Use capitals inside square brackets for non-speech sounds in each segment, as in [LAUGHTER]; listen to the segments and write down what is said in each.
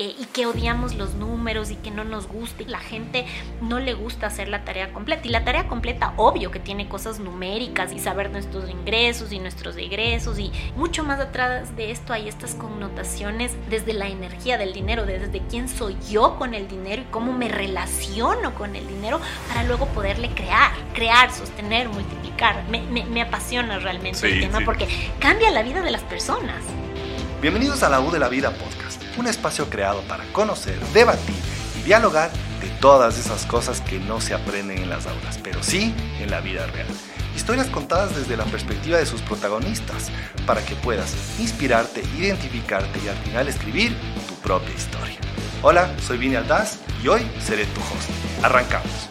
eh, y que odiamos los números y que no nos gusta y la gente no le gusta hacer la tarea completa. Y la tarea completa, obvio que tiene cosas numéricas y saber nuestros ingresos y nuestros egresos y mucho más atrás de esto hay estas connotaciones desde la energía del dinero, desde quién soy yo con el dinero y cómo me relaciono con el dinero para luego poderle crear, crear, sostener, multiplicar. Me, apasiona realmente el tema porque cambia la vida de las personas. Bienvenidos a la U de la Vida Podcast, un espacio creado para conocer, debatir y dialogar de todas esas cosas que no se aprenden en las aulas, pero sí en la vida real. Historias contadas desde la perspectiva de sus protagonistas, para que puedas inspirarte, identificarte y al final escribir tu propia historia. Hola, soy Vini Aldaz y hoy seré tu host. Arrancamos.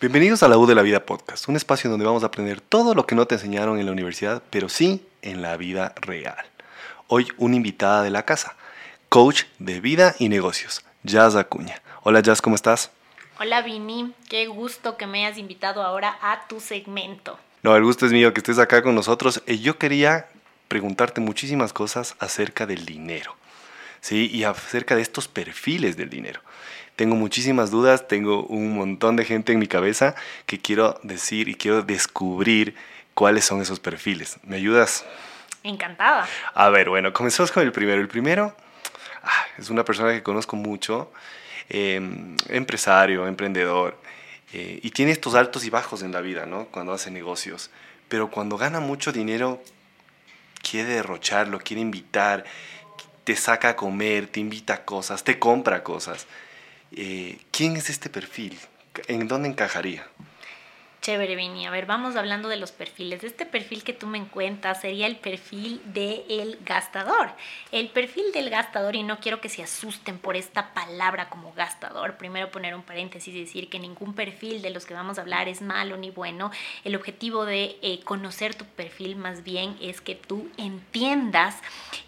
Bienvenidos a la U de la Vida Podcast, un espacio donde vamos a aprender todo lo que no te enseñaron en la universidad, pero sí en la vida real. Hoy una invitada de la casa, coach de vida y negocios, Jazz Acuña. Hola Jazz, ¿cómo estás? Hola Vini, qué gusto que me hayas invitado ahora a tu segmento. No, el gusto es mío que estés acá con nosotros. Y yo quería preguntarte muchísimas cosas acerca del dinero, ¿sí? Y acerca de estos perfiles del dinero. Tengo muchísimas dudas, tengo un montón de gente en mi cabeza que quiero decir y quiero descubrir cuáles son esos perfiles. ¿Me ayudas? Encantada. A ver, bueno, comenzamos con el primero. El primero ah, es una persona que conozco mucho Em, empresario, emprendedor, eh, y tiene estos altos y bajos en la vida, ¿no? Cuando hace negocios. Pero cuando gana mucho dinero, quiere derrocharlo, quiere invitar, te saca a comer, te invita a cosas, te compra cosas. Eh, ¿Quién es este perfil? ¿En dónde encajaría? Chévere, Vini. A ver, vamos hablando de los perfiles. Este perfil que tú me cuentas sería el perfil del gastador. El perfil del gastador, y no quiero que se asusten por esta palabra como gastador. Primero poner un paréntesis y decir que ningún perfil de los que vamos a hablar es malo ni bueno. El objetivo de eh, conocer tu perfil más bien es que tú entiendas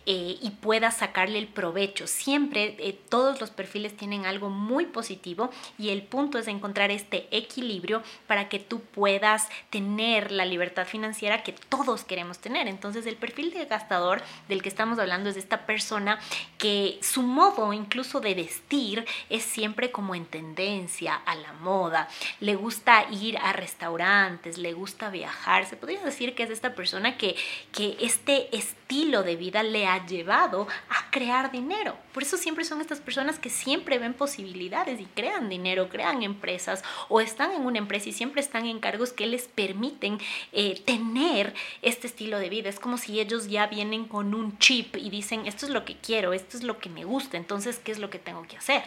eh, y puedas sacarle el provecho. Siempre eh, todos los perfiles tienen algo muy positivo y el punto es encontrar este equilibrio para que tú puedas tener la libertad financiera que todos queremos tener. Entonces el perfil de gastador del que estamos hablando es de esta persona que su modo incluso de vestir es siempre como en tendencia a la moda. Le gusta ir a restaurantes, le gusta viajar. Se podría decir que es esta persona que, que este estilo de vida le ha llevado a crear dinero. Por eso siempre son estas personas que siempre ven posibilidades y crean dinero, crean empresas o están en una empresa y siempre están en cargos que les permiten eh, tener este estilo de vida. Es como si ellos ya vienen con un chip y dicen, esto es lo que quiero, esto es lo que me gusta, entonces, ¿qué es lo que tengo que hacer?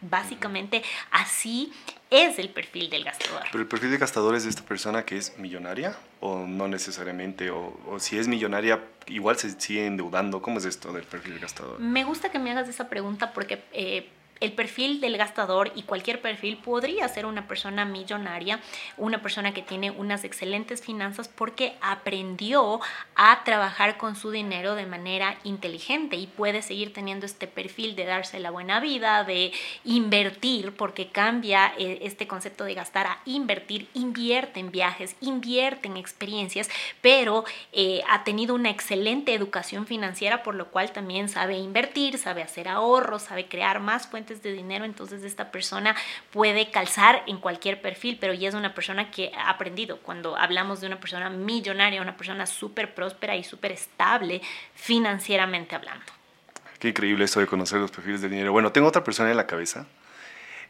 Básicamente así es el perfil del gastador. Pero el perfil del gastador es de esta persona que es millonaria o no necesariamente, o, si es millonaria igual se sigue endeudando. ¿Cómo es esto del perfil del gastador? Me gusta que me hagas esa pregunta porque... Eh, el perfil del gastador y cualquier perfil podría ser una persona millonaria, una persona que tiene unas excelentes finanzas porque aprendió a trabajar con su dinero de manera inteligente y puede seguir teniendo este perfil de darse la buena vida, de invertir, porque cambia eh, este concepto de gastar a invertir, invierte en viajes, invierte en experiencias, pero eh, ha tenido una excelente educación financiera, por lo cual también sabe invertir, sabe hacer ahorros, sabe crear más fuentes de dinero, entonces esta persona puede calzar en cualquier perfil, pero ya es una persona que ha aprendido. Cuando hablamos de una persona millonaria, una persona súper próspera y súper estable financieramente hablando. Qué increíble esto de conocer los perfiles de dinero. Bueno, tengo otra persona en la cabeza.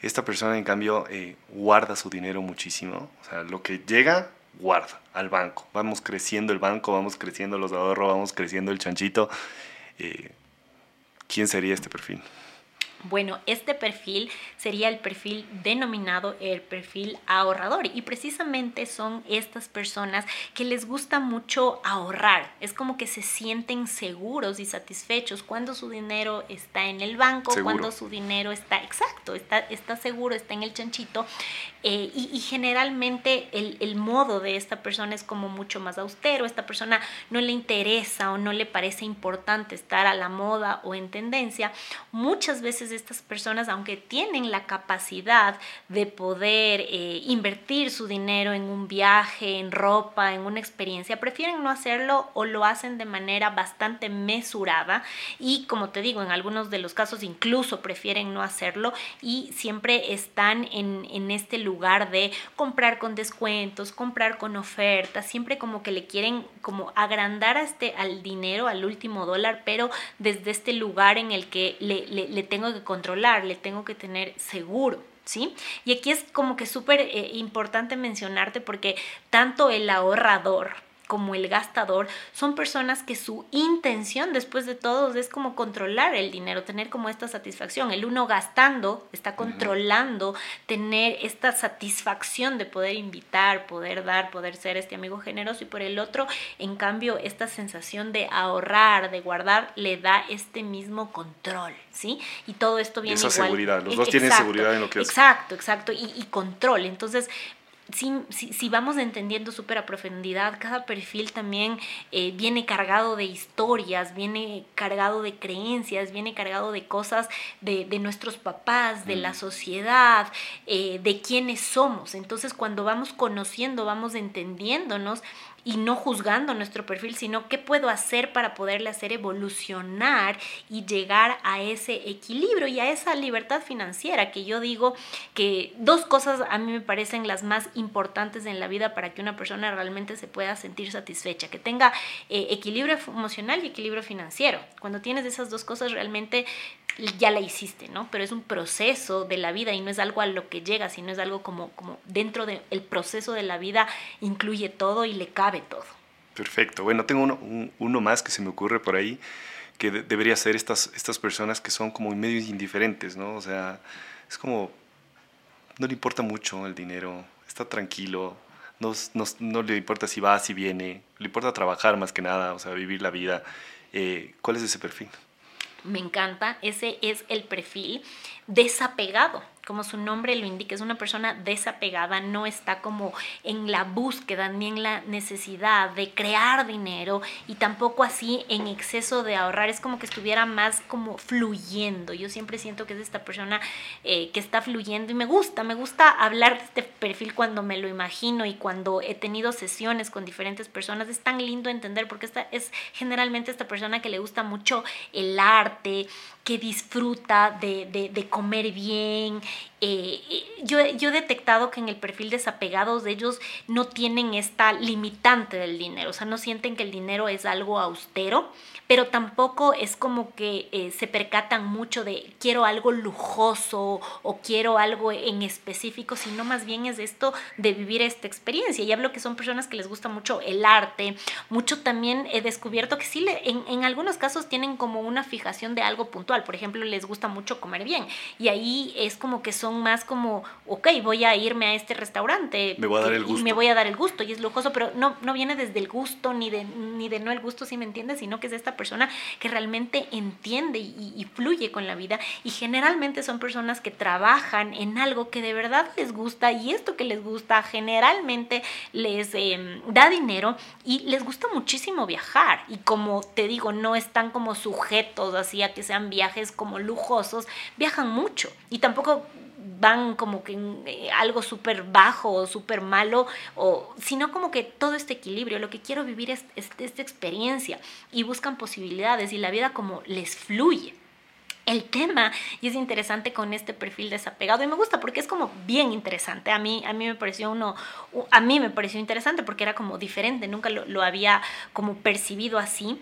Esta persona, en cambio, eh, guarda su dinero muchísimo. O sea, lo que llega, guarda al banco. Vamos creciendo el banco, vamos creciendo los ahorros, vamos creciendo el chanchito. Eh, ¿Quién sería este perfil? Bueno, este perfil sería el perfil denominado el perfil ahorrador y precisamente son estas personas que les gusta mucho ahorrar. Es como que se sienten seguros y satisfechos cuando su dinero está en el banco, cuando su dinero está, exacto, está, está seguro, está en el chanchito. Eh, y, generalmente el, el modo de esta persona es como mucho más austero. Esta persona no le interesa o no le parece importante estar a la moda o en tendencia. Muchas veces estas personas, aunque tienen la capacidad de poder eh, invertir su dinero en un viaje, en ropa, en una experiencia, prefieren no hacerlo o lo hacen de manera bastante mesurada. Y como te digo, en algunos de los casos incluso prefieren no hacerlo y siempre están en, en este lugar de comprar con descuentos, comprar con ofertas, siempre como que le quieren como agrandar a este, al dinero, al último dólar, pero desde este lugar en el que le, le, tengo controlar, le tengo que tener seguro. ¿Sí? Y aquí es como que súper eh, importante mencionarte porque tanto el ahorrador, como el gastador son personas que su intención después de todo es como controlar el dinero, tener como esta satisfacción. El uno gastando está controlando tener esta satisfacción de poder invitar, poder dar, poder ser este amigo generoso y por el otro, en cambio, esta sensación de ahorrar, de guardar, le da este mismo control, ¿sí? Y todo esto viene esa seguridad, los dos tienen seguridad en lo que hacen. Exacto, exacto, y, y control. Entonces, si, vamos entendiendo súper a profundidad, cada perfil también eh, viene cargado de historias, viene cargado de creencias, viene cargado de cosas de, nuestros papás, de la mm. sociedad, eh, de quiénes somos. Entonces, cuando vamos conociendo, vamos entendiéndonos, y no juzgando nuestro perfil, sino qué puedo hacer para poderle hacer evolucionar y llegar a ese equilibrio y a esa libertad financiera, que yo digo que dos cosas a mí me parecen las más importantes en la vida para que una persona realmente se pueda sentir satisfecha, que tenga eh, equilibrio emocional y equilibrio financiero. Cuando tienes esas dos cosas realmente ya la hiciste, ¿no? Pero es un proceso de la vida y no es algo a lo que llega, sino es algo como, como dentro del proceso de la vida incluye todo y le cabe todo. Perfecto. Bueno, tengo uno, uno más que se me ocurre por ahí, que debería ser estas, estas personas que son como medio indiferentes, ¿no? O sea, es como, no le importa mucho el dinero, está tranquilo, no, no, no, le importa si va, si viene, le importa trabajar más que nada, o sea, vivir la vida. Eh, ¿Cuál es ese perfil? me encanta, ese es el perfil desapegado como su nombre lo indica, es una persona desapegada, no está como en la búsqueda ni en la necesidad de crear dinero y tampoco así en exceso de ahorrar, es como que estuviera más como fluyendo. Yo siempre siento que es esta persona eh, que está fluyendo y me gusta, me gusta hablar de este perfil cuando me lo imagino y cuando he tenido sesiones con diferentes personas, es tan lindo entender porque esta es generalmente esta persona que le gusta mucho el arte, que disfruta de, de, de comer bien, eh, yo, yo, he detectado que en el perfil desapegados de ellos no tienen esta limitante del dinero, o sea, no sienten que el dinero es algo austero, pero tampoco es como que eh, se percatan mucho de quiero algo lujoso o quiero algo en específico, sino más bien es esto de vivir esta experiencia. Y hablo que son personas que les gusta mucho el arte, mucho también he descubierto que sí, en, en algunos casos tienen como una fijación de algo puntual, por ejemplo, les gusta mucho comer bien y ahí es como que son más como, ok, voy a irme a este restaurante. Me voy a dar el gusto. Y me voy a dar el gusto y es lujoso, pero no, no viene desde el gusto ni de, ni de no el gusto, si me entiendes, sino que es esta persona que realmente entiende y, fluye con la vida y generalmente son personas que trabajan en algo que de verdad les gusta y esto que les gusta generalmente les em, da dinero y les gusta muchísimo viajar y como te digo, no están como sujetos así a que sean viajes como lujosos, viajan mucho y tampoco van como que eh, algo súper bajo o súper malo, o, sino como que todo este equilibrio. Lo que quiero vivir es, esta experiencia y buscan posibilidades y la vida como les fluye el tema y es interesante con este perfil desapegado y me gusta porque es como bien interesante a mí a mí me pareció uno a mí me pareció interesante porque era como diferente nunca lo había como percibido así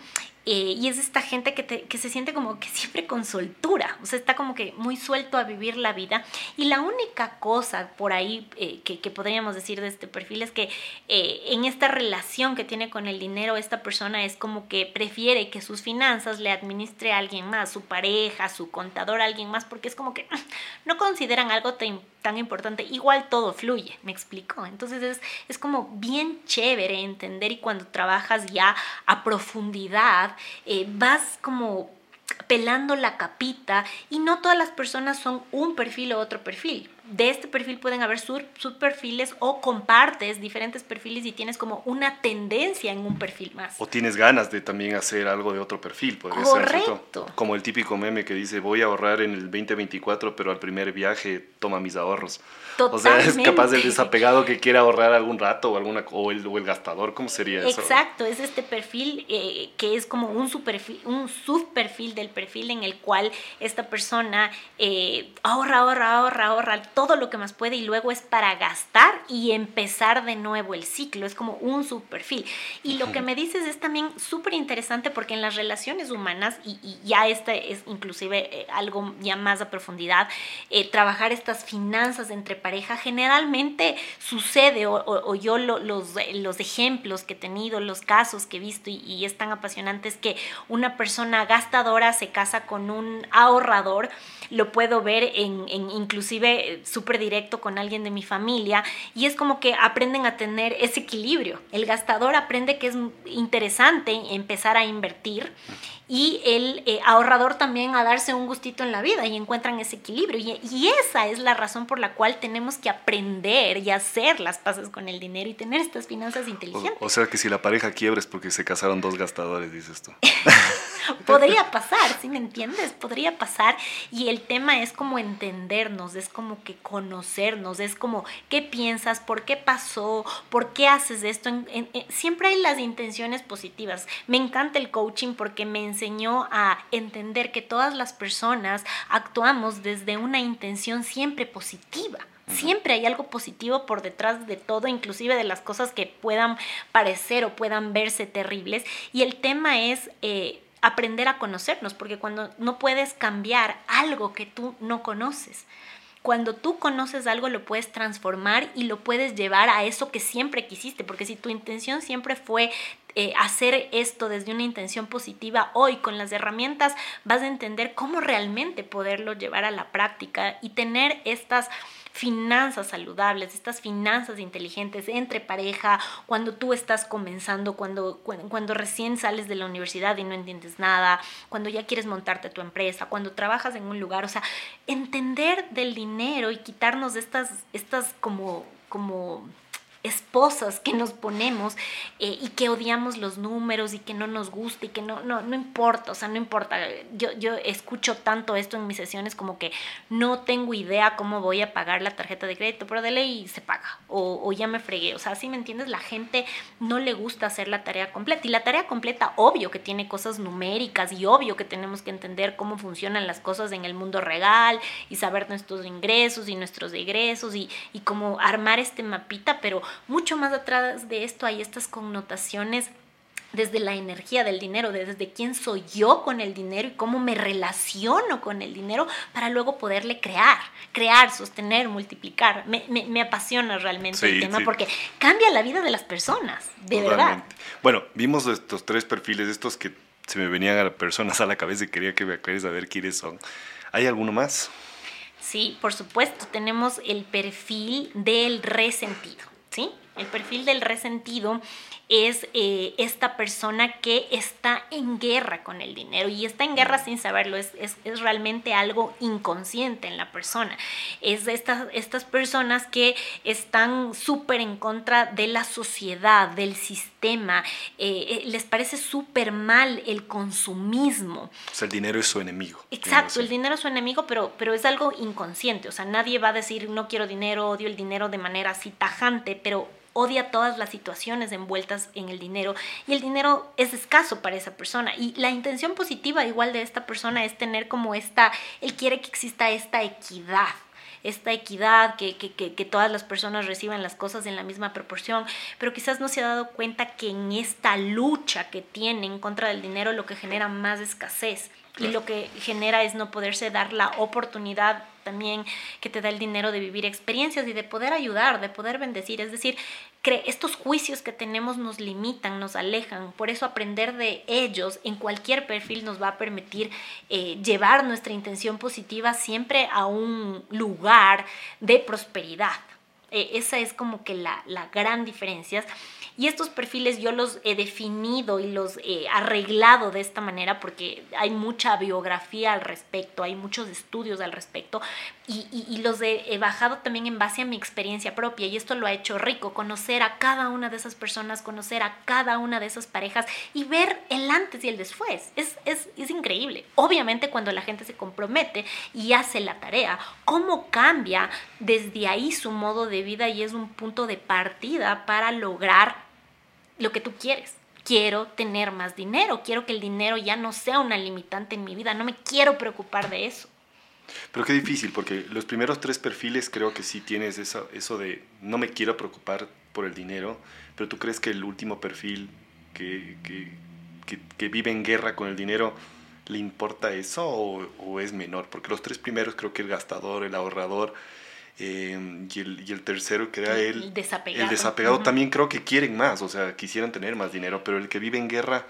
eh, y es esta gente que, que, se siente como que siempre con soltura, o sea, está como que muy suelto a vivir la vida. Y la única cosa por ahí eh, que, podríamos decir de este perfil es que eh, en esta relación que tiene con el dinero, esta persona es como que prefiere que sus finanzas le administre alguien más, su pareja, su contador, alguien más, porque es como que no consideran algo tan, tan importante. Igual todo fluye, me explico. Entonces es, es como bien chévere entender y cuando trabajas ya a profundidad, eh, vas como pelando la capita y no todas las personas son un perfil o otro perfil. De este perfil pueden haber subperfiles o compartes diferentes perfiles y tienes como una tendencia en un perfil más. O tienes ganas de también hacer algo de otro perfil, podría Correcto. Como el típico meme que dice, voy a ahorrar en el 2024, pero al primer viaje toma mis ahorros. O sea, es capaz del desapegado que quiere ahorrar algún rato o, alguna, o, el, o el gastador, ¿cómo sería eso? Exacto, es este perfil eh, que es como un, superfil, un subperfil del perfil en el cual esta persona eh, ahorra, ahorra, ahorra, ahorra todo lo que más puede y luego es para gastar y empezar de nuevo el ciclo. Es como un subperfil. Y lo que me dices es también súper interesante porque en las relaciones humanas, y, ya este es inclusive eh, algo ya más a profundidad, trabajar estas finanzas entre pareja generalmente sucede, o, yo los, los, ejemplos que he tenido, los casos que he visto y, es tan apasionante es que una persona gastadora se casa con un ahorrador, lo puedo ver en, en inclusive eh, súper directo con alguien de mi familia y es como que aprenden a tener ese equilibrio. El gastador aprende que es interesante empezar a invertir y el eh, ahorrador también a darse un gustito en la vida y encuentran ese equilibrio. Y, y, esa es la razón por la cual tenemos que aprender y hacer las paces con el dinero y tener estas finanzas inteligentes. O, sea que si la pareja quiebra es porque se casaron dos gastadores, dices tú. [LAUGHS] Podría pasar, ¿sí me entiendes? Podría pasar. Y el tema es como entendernos, es como que conocernos, es como qué piensas, por qué pasó, por qué haces esto. siempre hay las intenciones positivas. Me encanta el coaching porque me enseñó a entender que todas las personas actuamos desde una intención siempre positiva. Siempre hay algo positivo por detrás de todo, inclusive de las cosas que puedan parecer o puedan verse terribles. Y el tema es eh, aprender a conocernos, porque cuando no puedes cambiar algo que tú no conoces, cuando tú conoces algo lo puedes transformar y lo puedes llevar a eso que siempre quisiste, porque si tu intención siempre fue eh, hacer esto desde una intención positiva, hoy con las herramientas vas a entender cómo realmente poderlo llevar a la práctica y tener estas finanzas saludables, estas finanzas inteligentes entre pareja, cuando tú estás comenzando, cuando, cuando, recién sales de la universidad y no entiendes nada, cuando ya quieres montarte tu empresa, cuando trabajas en un lugar, o sea, entender del dinero y quitarnos estas, estas como, como esposas que nos ponemos eh, y que odiamos los números y que no nos gusta y que no, no, no importa, o sea, no importa. Yo, yo escucho tanto esto en mis sesiones como que no tengo idea cómo voy a pagar la tarjeta de crédito, pero de ley se paga o, o ya me fregué. O sea, si me entiendes, la gente no le gusta hacer la tarea completa y la tarea completa, obvio que tiene cosas numéricas y obvio que tenemos que entender cómo funcionan las cosas en el mundo real y saber nuestros ingresos y nuestros egresos y, y cómo armar este mapita, pero mucho más atrás de esto hay estas connotaciones desde la energía del dinero, desde quién soy yo con el dinero y cómo me relaciono con el dinero para luego poderle crear, crear, sostener, multiplicar. Me, apasiona realmente el tema porque cambia la vida de las personas, de verdad. Bueno, vimos estos tres perfiles, estos que se me venían a las personas [LAUGHS] a la cabeza y quería que me acuerdes a ver quiénes son. ¿Hay alguno más? Sí, por supuesto, tenemos el perfil del resentido. ¿Sí? El perfil del resentido es eh, esta persona que está en guerra con el dinero y está en guerra sin saberlo, es, realmente algo inconsciente en la persona. Es estas, estas personas que están súper en contra de la sociedad, del sistema, eh, eh, les parece súper mal el consumismo. O sea, el dinero es su enemigo. Exacto, el dinero es su enemigo, pero, pero es algo inconsciente, o sea, nadie va a decir no quiero dinero, odio el dinero de manera así tajante, pero odia todas las situaciones envueltas en el dinero y el dinero es escaso para esa persona. Y la intención positiva igual de esta persona es tener como esta, él quiere que exista esta equidad esta equidad, que, que, que, que, todas las personas reciban las cosas en la misma proporción, pero quizás no se ha dado cuenta que en esta lucha que tiene en contra del dinero lo que genera más escasez y lo que genera es no poderse dar la oportunidad también que te da el dinero de vivir experiencias y de poder ayudar, de poder bendecir. Es decir, estos juicios que tenemos nos limitan, nos alejan. Por eso aprender de ellos en cualquier perfil nos va a permitir eh, llevar nuestra intención positiva siempre a un lugar de prosperidad. E, esa es como que la, la gran diferencia. Y estos perfiles yo los he definido y los he arreglado de esta manera porque hay mucha biografía al respecto, hay muchos estudios al respecto y, y, los he, bajado también en base a mi experiencia propia y esto lo ha hecho rico, conocer a cada una de esas personas, conocer a cada una de esas parejas y ver el antes y el después. Es, es, es increíble. Obviamente cuando la gente se compromete y hace la tarea, cómo cambia desde ahí su modo de vida y es un punto de partida para lograr lo que tú quieres. Quiero tener más dinero, quiero que el dinero ya no sea una limitante en mi vida, no me quiero preocupar de eso. Pero qué difícil, porque los primeros tres perfiles creo que sí tienes eso, eso de no me quiero preocupar por el dinero, pero tú crees que el último perfil que, que, vive en guerra con el dinero, ¿le importa eso o, es menor? Porque los tres primeros creo que el gastador, el ahorrador, Em, y, el, y, el, tercero que era el, el desapegado, el desapegado también creo que quieren más, o sea, quisieran tener más dinero, pero el que vive en guerra...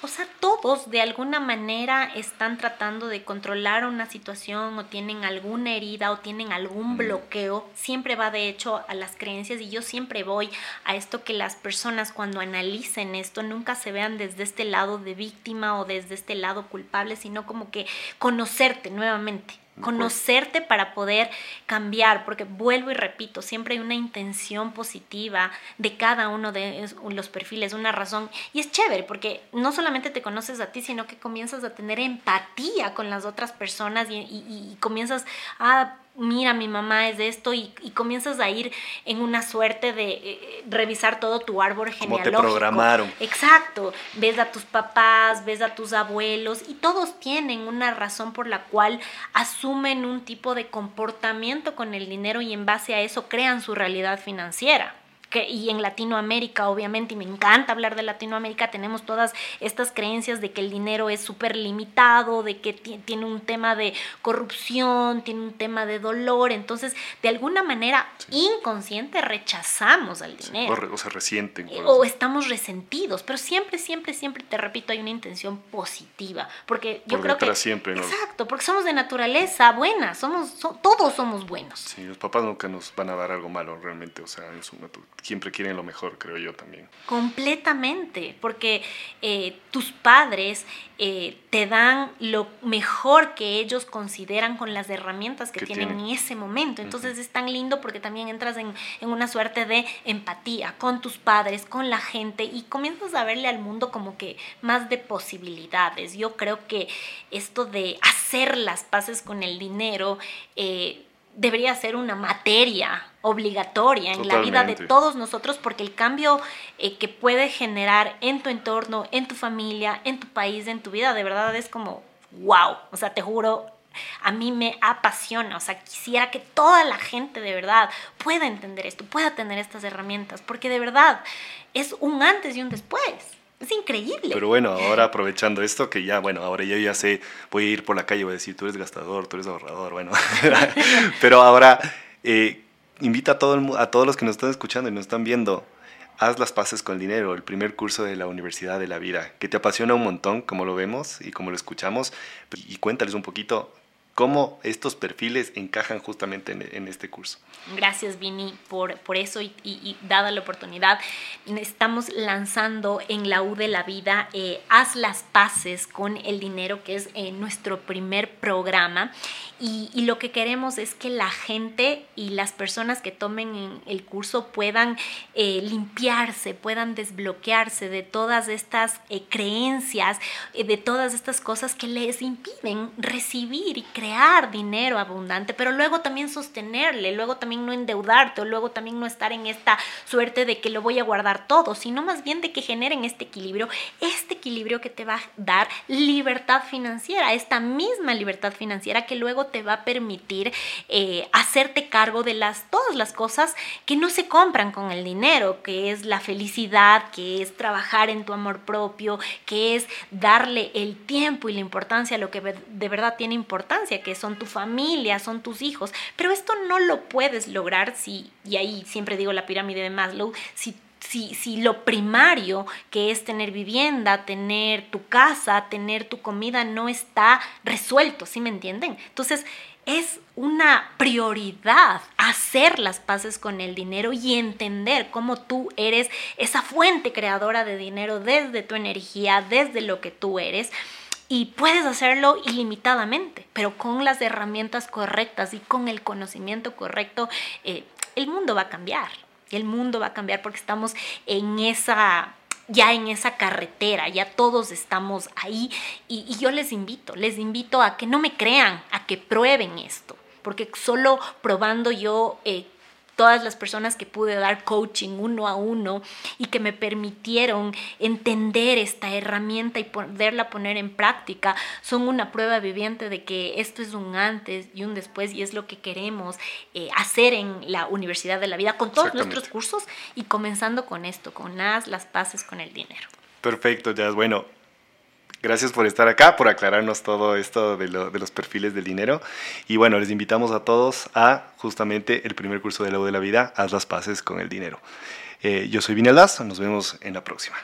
O sea, todos de alguna manera están tratando de controlar una situación o tienen alguna herida o tienen algún bloqueo. Siempre va de hecho a las creencias y yo siempre voy a esto que las personas cuando analicen esto nunca se vean desde este lado de víctima o desde este lado culpable, sino como que conocerte nuevamente conocerte para poder cambiar, porque vuelvo y repito, siempre hay una intención positiva de cada uno de los perfiles, una razón, y es chévere, porque no solamente te conoces a ti, sino que comienzas a tener empatía con las otras personas y, y comienzas a mira, mi mamá es de esto y, comienzas a ir en una suerte de eh, revisar todo tu árbol genealógico. Como te programaron. Exacto. Ves a tus papás, ves a tus abuelos y todos tienen una razón por la cual asumen un tipo de comportamiento con el dinero y en base a eso crean su realidad financiera y en Latinoamérica, obviamente, y me encanta hablar de Latinoamérica, tenemos todas estas creencias de que el dinero es súper limitado, de que tiene un tema de corrupción, tiene un tema de dolor, entonces, de alguna manera inconsciente rechazamos al dinero. o, se resienten. Eh, o estamos resentidos, pero siempre, siempre, siempre, te repito, hay una intención positiva, porque yo creo que... siempre, Exacto, porque somos de naturaleza buena, somos, todos somos buenos. Sí, los papás nunca nos van a dar algo malo realmente, o sea, en su siempre quieren lo mejor, creo yo también. Completamente, porque eh, tus padres eh, te dan lo mejor que ellos consideran con las herramientas que, tienen, en ese momento. Entonces es tan lindo porque también entras en, en, una suerte de empatía con tus padres, con la gente y comienzas a verle al mundo como que más de posibilidades. Yo creo que esto de hacer las paces con el dinero, eh, debería ser una materia obligatoria en la vida de todos nosotros porque el cambio eh, que puede generar en tu entorno, en tu familia, en tu país, en tu vida, de verdad es como wow. O sea, te juro, a mí me apasiona. O sea, quisiera que toda la gente de verdad pueda entender esto, pueda tener estas herramientas, porque de verdad es un antes y un después. Es increíble. Pero bueno, ahora aprovechando esto, que ya, bueno, ahora yo ya sé, voy a ir por la calle voy a decir, tú eres gastador, tú eres ahorrador, bueno. [LAUGHS] Pero ahora, eh, invita a, todo a todos los que nos están escuchando y nos están viendo, haz las paces con el dinero, el primer curso de la Universidad de la Vida, que te apasiona un montón, como lo vemos y como lo escuchamos, y cuéntales un poquito cómo estos perfiles encajan justamente en, este curso. Gracias, Vini, por, por eso y, dada la oportunidad. Estamos lanzando en la U de la vida eh, Haz las paces con el dinero, que es eh, nuestro primer programa. Y, lo que queremos es que la gente y las personas que tomen el curso puedan eh, limpiarse, puedan desbloquearse de todas estas creencias, de todas estas cosas que les impiden recibir y creer crear dinero abundante, pero luego también sostenerle, luego también no endeudarte, o luego también no estar en esta suerte de que lo voy a guardar todo, sino más bien de que generen este equilibrio, este equilibrio que te va a dar libertad financiera, esta misma libertad financiera que luego te va a permitir eh, hacerte cargo de las, todas las cosas que no se compran con el dinero, que es la felicidad, que es trabajar en tu amor propio, que es darle el tiempo y la importancia a lo que de verdad tiene importancia que son tu familia, son tus hijos, pero esto no lo puedes lograr si, y ahí siempre digo la pirámide de Maslow, si si, si, lo primario, que es tener vivienda, tener tu casa, tener tu comida, no está resuelto, ¿sí me entienden? Entonces, es una prioridad hacer las paces con el dinero y entender cómo tú eres esa fuente creadora de dinero desde tu energía, desde lo que tú eres. Y puedes hacerlo ilimitadamente, pero con las herramientas correctas y con el conocimiento correcto, eh, el mundo va a cambiar. El mundo va a cambiar porque estamos en esa ya en esa carretera, ya todos estamos ahí y, yo les invito, les invito a que no me crean, a que prueben esto, porque solo probando yo eh, todas las personas que pude dar coaching uno a uno y que me permitieron entender esta herramienta y poderla poner en práctica, son una prueba viviente de que esto es un antes y un después y es lo que queremos eh, hacer en la Universidad de la Vida con todos nuestros cursos y comenzando con esto, con las, las paces con el dinero. Perfecto, Jazz. Bueno, Gracias por estar acá, por aclararnos todo esto de, los perfiles del dinero. Y bueno, les invitamos a todos a justamente el primer curso de la U de la vida, Haz las paces con el dinero. Eh, yo soy Vinalaz, nos vemos en la próxima.